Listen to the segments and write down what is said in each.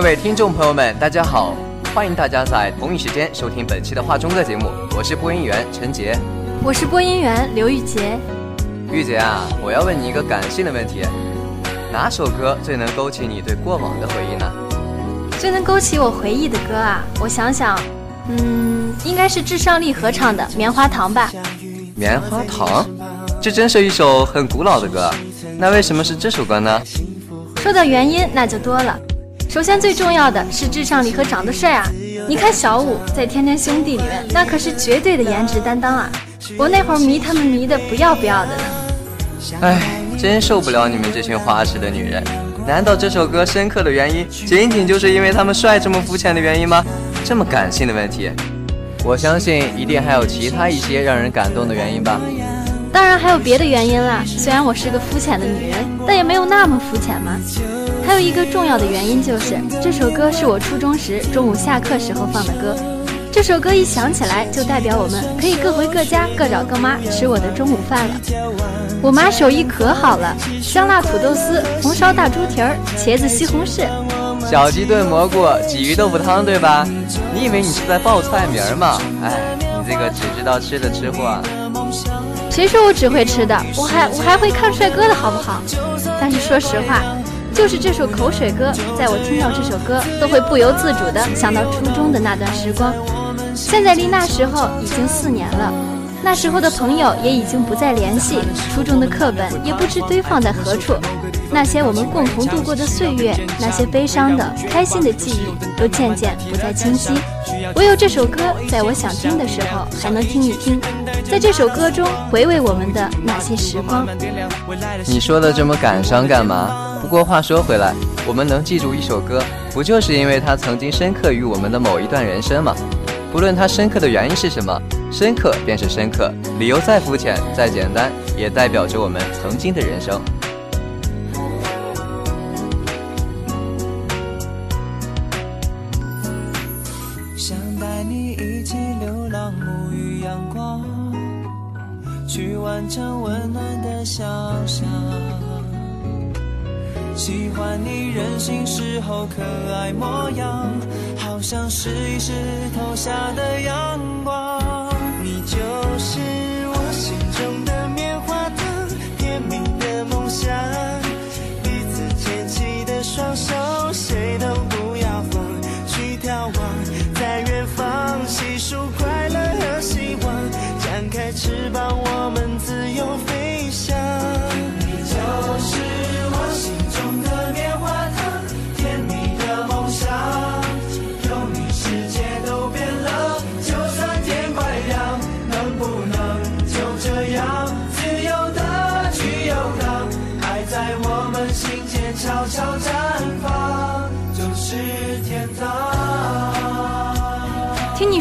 各位听众朋友们，大家好！欢迎大家在同一时间收听本期的《画中歌》节目，我是播音员陈杰，我是播音员刘玉洁。玉洁啊，我要问你一个感性的问题：哪首歌最能勾起你对过往的回忆呢？最能勾起我回忆的歌啊，我想想，嗯，应该是至上励合唱的《棉花糖》吧。棉花糖，这真是一首很古老的歌，那为什么是这首歌呢？说到原因，那就多了。首先最重要的是至上励合长得帅啊！你看小五在《天天兄弟》里面，那可是绝对的颜值担当啊！我那会儿迷他们迷的不要不要的呢。哎，真受不了你们这群花痴的女人！难道这首歌深刻的原因，仅仅就是因为他们帅这么肤浅的原因吗？这么感性的问题，我相信一定还有其他一些让人感动的原因吧。当然还有别的原因啦。虽然我是个肤浅的女人，但也没有那么肤浅嘛。还有一个重要的原因就是这首歌是我初中时中午下课时候放的歌。这首歌一响起来，就代表我们可以各回各家，各找各妈吃我的中午饭了。我妈手艺可好了，香辣土豆丝、红烧大猪蹄儿、茄子西红柿、小鸡炖蘑菇、鲫鱼豆腐汤，对吧？你以为你是在报菜名吗？哎，你这个只知道吃的吃货。谁说我只会吃的？我还我还会看帅哥的好不好？但是说实话，就是这首口水歌，在我听到这首歌，都会不由自主的想到初中的那段时光。现在离那时候已经四年了，那时候的朋友也已经不再联系，初中的课本也不知堆放在何处。那些我们共同度过的岁月，那些悲伤的、开心的记忆，都渐渐不再清晰。唯有这首歌，在我想听的时候还能听一听，在这首歌中回味我们的那些时光。你说的这么感伤干嘛？不过话说回来，我们能记住一首歌，不就是因为它曾经深刻于我们的某一段人生吗？不论它深刻的原因是什么，深刻便是深刻，理由再肤浅、再简单，也代表着我们曾经的人生。想带你一起流浪，沐浴阳光，去完成温暖的想象，喜欢你任性时候可爱模样，好像是一石头下的阳光。你就是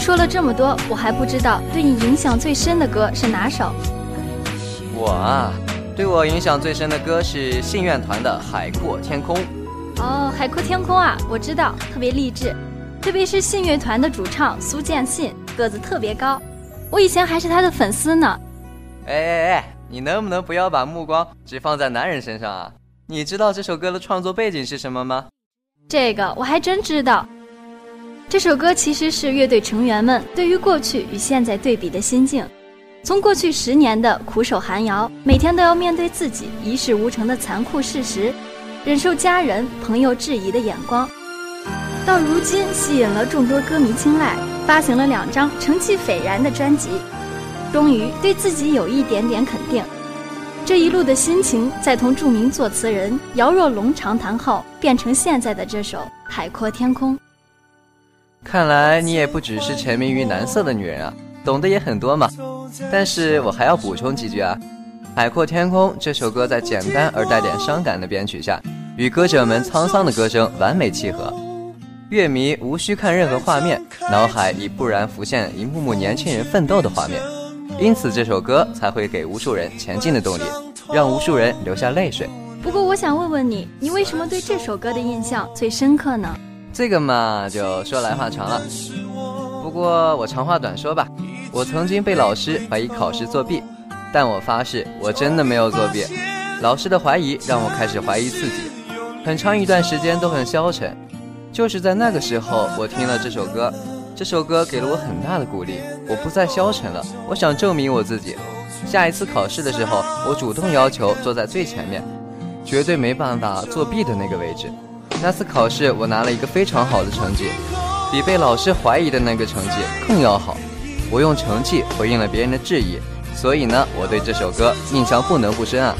说了这么多，我还不知道对你影响最深的歌是哪首。我啊，对我影响最深的歌是信愿团的《海阔天空》。哦，《海阔天空》啊，我知道，特别励志，特别是信乐团的主唱苏建信，个子特别高，我以前还是他的粉丝呢。哎哎哎，你能不能不要把目光只放在男人身上啊？你知道这首歌的创作背景是什么吗？这个我还真知道。这首歌其实是乐队成员们对于过去与现在对比的心境。从过去十年的苦守寒窑，每天都要面对自己一事无成的残酷事实，忍受家人朋友质疑的眼光，到如今吸引了众多歌迷青睐，发行了两张成绩斐然的专辑，终于对自己有一点点肯定。这一路的心情，在同著名作词人姚若龙长谈后，变成现在的这首《海阔天空》。看来你也不只是沉迷于男色的女人啊，懂得也很多嘛。但是我还要补充几句啊，《海阔天空》这首歌在简单而带点伤感的编曲下，与歌者们沧桑的歌声完美契合。乐迷无需看任何画面，脑海里不然浮现一幕幕年轻人奋斗的画面。因此，这首歌才会给无数人前进的动力，让无数人流下泪水。不过，我想问问你，你为什么对这首歌的印象最深刻呢？这个嘛，就说来话长了。不过我长话短说吧，我曾经被老师怀疑考试作弊，但我发誓我真的没有作弊。老师的怀疑让我开始怀疑自己，很长一段时间都很消沉。就是在那个时候，我听了这首歌，这首歌给了我很大的鼓励。我不再消沉了，我想证明我自己。下一次考试的时候，我主动要求坐在最前面，绝对没办法作弊的那个位置。那次考试，我拿了一个非常好的成绩，比被老师怀疑的那个成绩更要好。我用成绩回应了别人的质疑，所以呢，我对这首歌印象不能不深啊。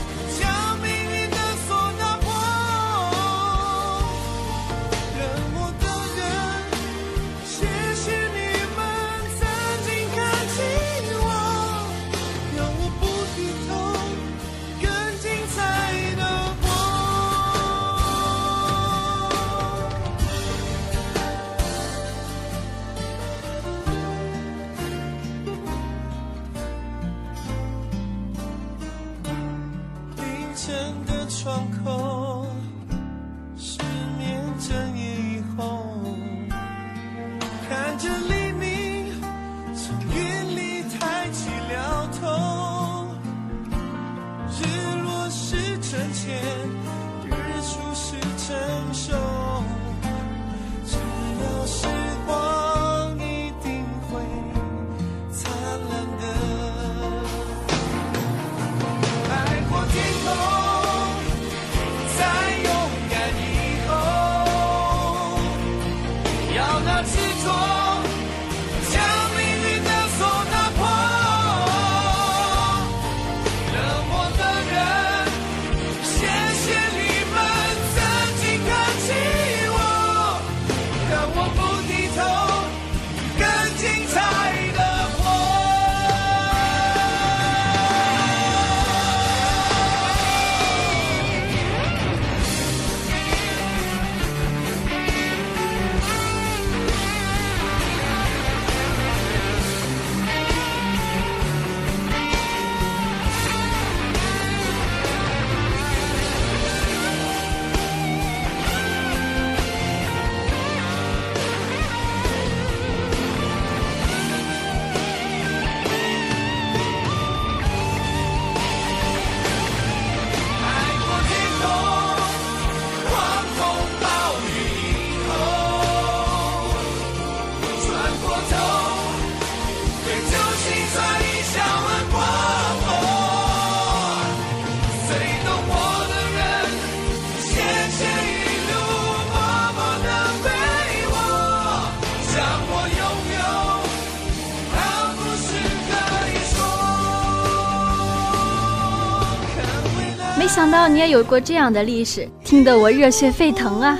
想到你也有过这样的历史，听得我热血沸腾啊！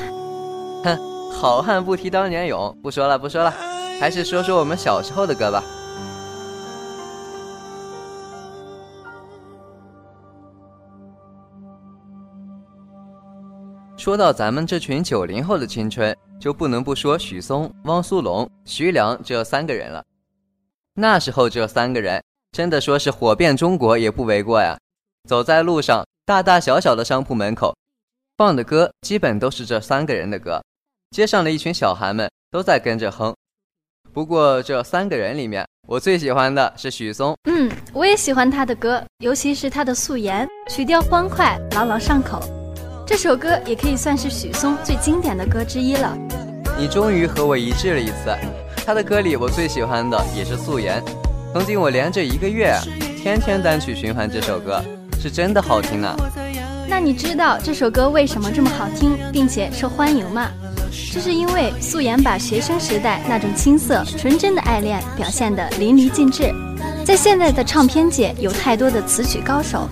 哼，好汉不提当年勇，不说了不说了，还是说说我们小时候的歌吧。说到咱们这群九零后的青春，就不能不说许嵩、汪苏泷、徐良这三个人了。那时候这三个人，真的说是火遍中国也不为过呀。走在路上。大大小小的商铺门口，放的歌基本都是这三个人的歌，街上的一群小孩们都在跟着哼。不过这三个人里面，我最喜欢的是许嵩。嗯，我也喜欢他的歌，尤其是他的《素颜》，曲调欢快，朗朗上口。这首歌也可以算是许嵩最经典的歌之一了。你终于和我一致了一次，他的歌里我最喜欢的也是《素颜》。曾经我连着一个月，天天单曲循环这首歌。是真的好听啊！那你知道这首歌为什么这么好听，并且受欢迎吗？这是因为素颜把学生时代那种青涩纯真的爱恋表现得淋漓尽致。在现在的唱片界，有太多的词曲高手，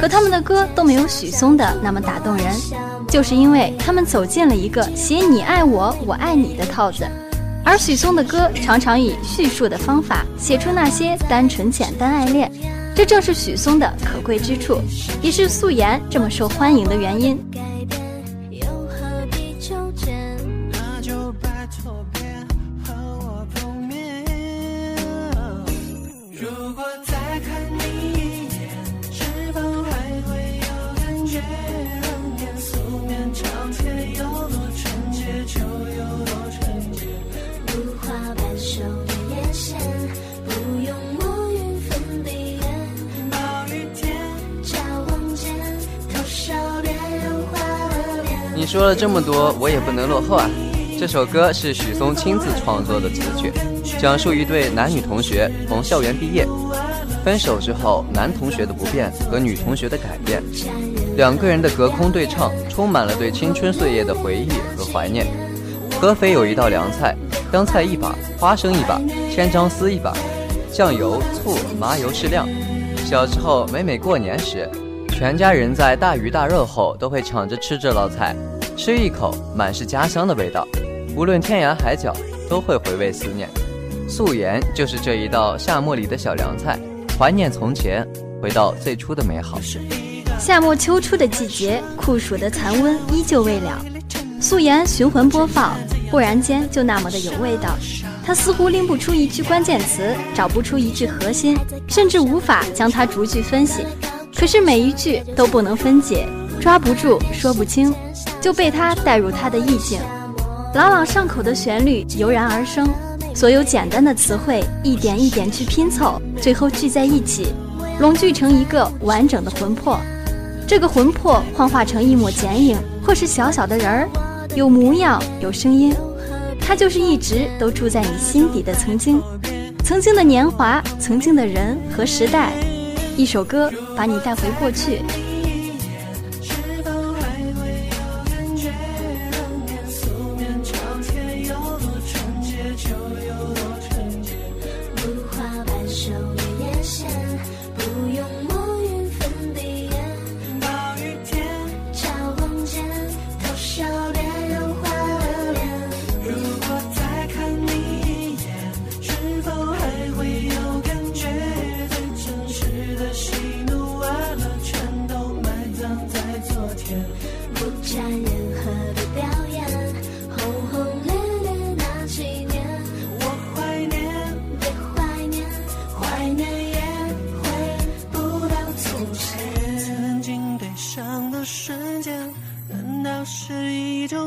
可他们的歌都没有许嵩的那么打动人，就是因为他们走进了一个写你爱我，我爱你的套子。而许嵩的歌常常以叙述的方法写出那些单纯简单爱恋。这正是许嵩的可贵之处，也是素颜这么受欢迎的原因。说了这么多，我也不能落后啊！这首歌是许嵩亲自创作的词曲，讲述一对男女同学从校园毕业，分手之后男同学的不变和女同学的改变，两个人的隔空对唱，充满了对青春岁月的回忆和怀念。合肥有一道凉菜，香菜一把，花生一把，千张丝一把，酱油、醋、麻油适量。小时候每每过年时，全家人在大鱼大肉后都会抢着吃这道菜，吃一口满是家乡的味道。无论天涯海角，都会回味思念。素颜就是这一道夏末里的小凉菜，怀念从前，回到最初的美好。夏末秋初的季节，酷暑的残温依旧未了。素颜循环播放，忽然间就那么的有味道。他似乎拎不出一句关键词，找不出一句核心，甚至无法将它逐句分析。可是每一句都不能分解，抓不住，说不清，就被他带入他的意境。朗朗上口的旋律油然而生，所有简单的词汇一点一点去拼凑，最后聚在一起，拢聚成一个完整的魂魄。这个魂魄幻化成一抹剪影，或是小小的人儿，有模样，有声音。它就是一直都住在你心底的曾经，曾经的年华，曾经的人和时代。一首歌把你带回过去。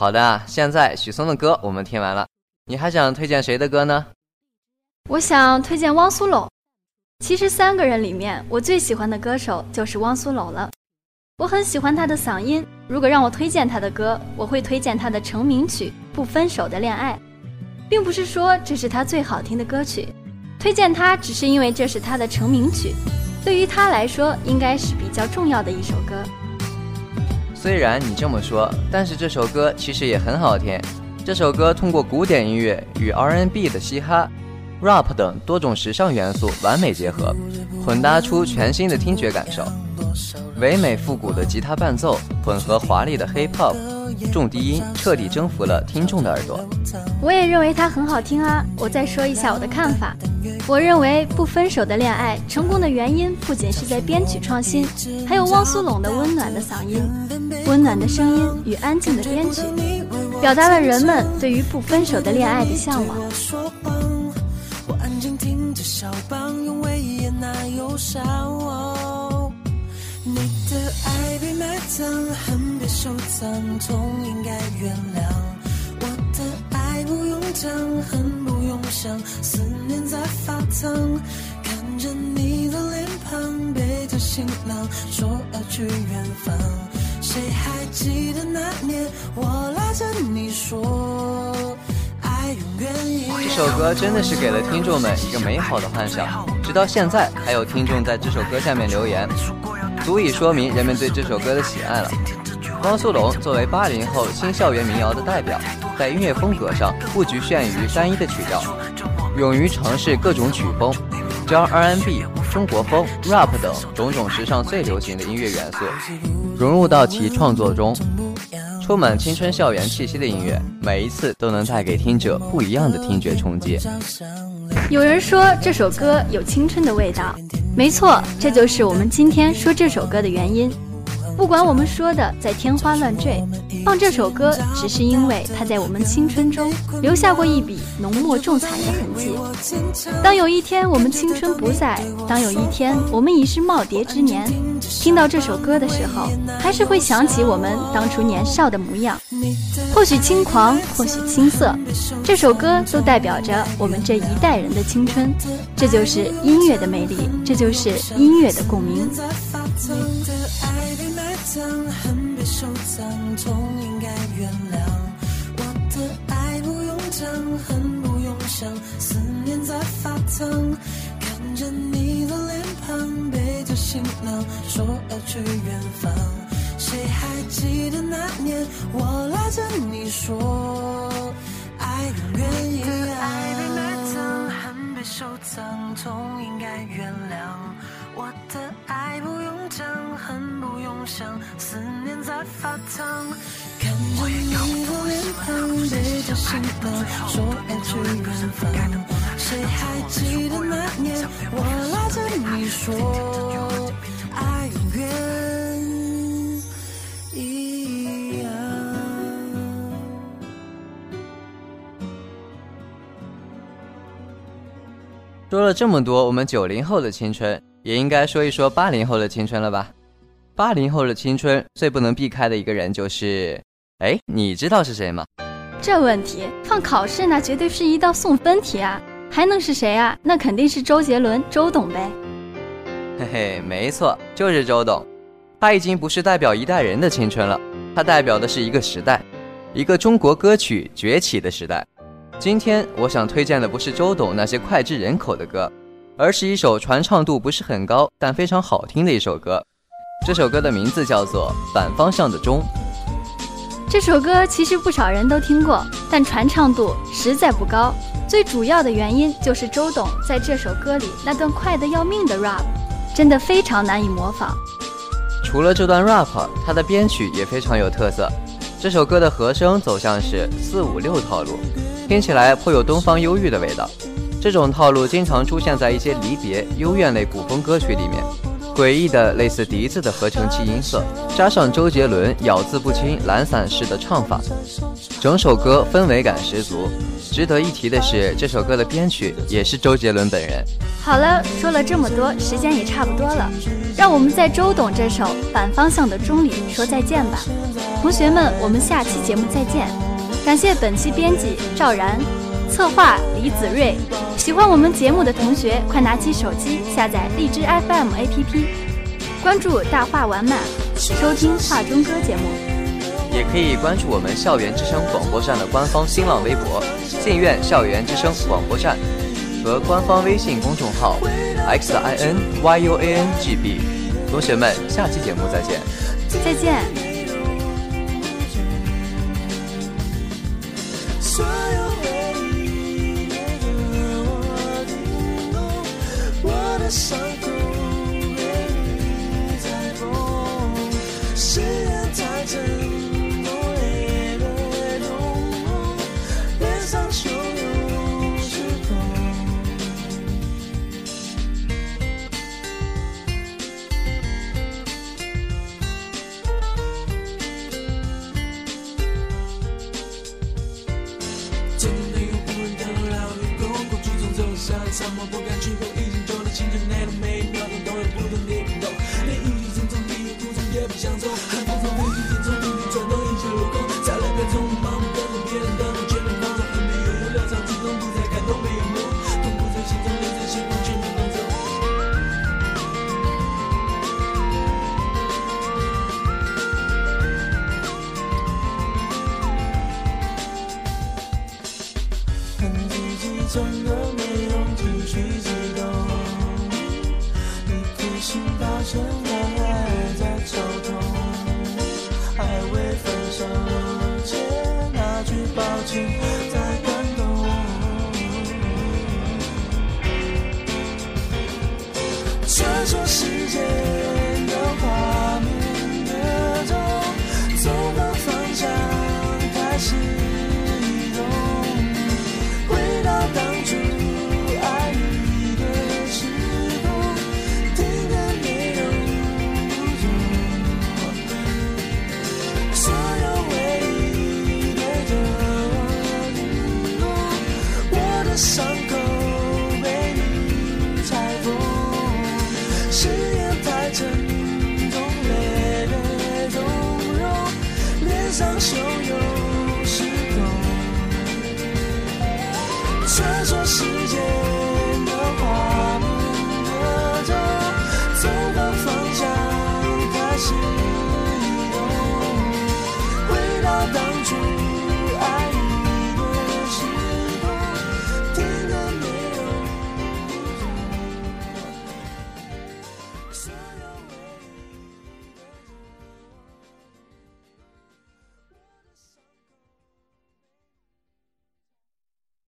好的，现在许嵩的歌我们听完了，你还想推荐谁的歌呢？我想推荐汪苏泷。其实三个人里面，我最喜欢的歌手就是汪苏泷了。我很喜欢他的嗓音。如果让我推荐他的歌，我会推荐他的成名曲《不分手的恋爱》。并不是说这是他最好听的歌曲，推荐他只是因为这是他的成名曲，对于他来说应该是比较重要的一首歌。虽然你这么说，但是这首歌其实也很好听。这首歌通过古典音乐与 R&B 的嘻哈、rap 等多种时尚元素完美结合，混搭出全新的听觉感受。唯美复古的吉他伴奏混合华丽的 hip hop。重低音彻底征服了听众的耳朵，我也认为它很好听啊！我再说一下我的看法，我认为不分手的恋爱成功的原因不仅是在编曲创新，还有汪苏泷的温暖的嗓音、温暖的声音与安静的编曲，表达了人们对于不分手的恋爱的向往。我安静听着小棒，用唯一的那忧伤。哦你的爱被埋葬，恨被收藏，痛应该原谅。我的爱不用讲，恨不用想，思念在发烫。看着你的脸庞，背着行囊，说要去远方。谁还记得那年，我拉着你说，爱永远。这首歌真的是给了听众们一个美好的幻想，直到现在还有听众在这首歌下面留言。足以说明人们对这首歌的喜爱了。汪苏泷作为八零后新校园民谣的代表，在音乐风格上不局限于单一的曲调，勇于尝试各种曲风，将 R&B、中国风、rap 等种种时尚最流行的音乐元素融入到其创作中，充满青春校园气息的音乐，每一次都能带给听者不一样的听觉冲击。有人说这首歌有青春的味道。没错，这就是我们今天说这首歌的原因。不管我们说的再天花乱坠，放这首歌，只是因为它在我们青春中留下过一笔浓墨重彩的痕迹。当有一天我们青春不在，当有一天我们已是耄耋之年，听到这首歌的时候，还是会想起我们当初年少的模样。或许轻狂，或许青涩，这首歌都代表着我们这一代人的青春。这就是音乐的魅力，这就是音乐的共鸣。藏恨被收藏痛应该原谅我的爱不用讲恨不用想思念在发烫看着你的脸庞背着行囊说要去远方。谁还记得那年我拉着你说爱永远一样。的爱被埋葬恨被收藏痛应该原谅。我的爱不用讲，恨不用想，思念在发烫。看着你的脸庞，背着行囊，说要去远方。谁还记得那年我拉着你说，爱永远一样。说了这么多，我们九零后的青春，也应该说一说八零后的青春了吧？八零后的青春最不能避开的一个人就是。哎，你知道是谁吗？这问题放考试那绝对是一道送分题啊！还能是谁啊？那肯定是周杰伦，周董呗。嘿嘿，没错，就是周董。他已经不是代表一代人的青春了，他代表的是一个时代，一个中国歌曲崛起的时代。今天我想推荐的不是周董那些脍炙人口的歌，而是一首传唱度不是很高但非常好听的一首歌。这首歌的名字叫做《反方向的钟》。这首歌其实不少人都听过，但传唱度实在不高。最主要的原因就是周董在这首歌里那段快得要命的 rap，真的非常难以模仿。除了这段 rap，他的编曲也非常有特色。这首歌的和声走向是四五六套路，听起来颇有东方忧郁的味道。这种套路经常出现在一些离别、幽怨类古风歌曲里面。诡异的类似笛子的合成器音色，加上周杰伦咬字不清、懒散式的唱法，整首歌氛围感十足。值得一提的是，这首歌的编曲也是周杰伦本人。好了，说了这么多，时间也差不多了，让我们在周董这首《反方向的钟》里说再见吧。同学们，我们下期节目再见。感谢本期编辑赵然。策划李子睿，喜欢我们节目的同学，快拿起手机下载荔枝 FM APP，关注大话完满，收听话中歌节目。也可以关注我们校园之声广播站的官方新浪微博“信院校园之声广播站”和官方微信公众号 “x i n y u a n g b”。同学们，下期节目再见！再见。伤口被你在缝，誓言太真，痛越越痛，脸上汹涌失控。真的有不 watching to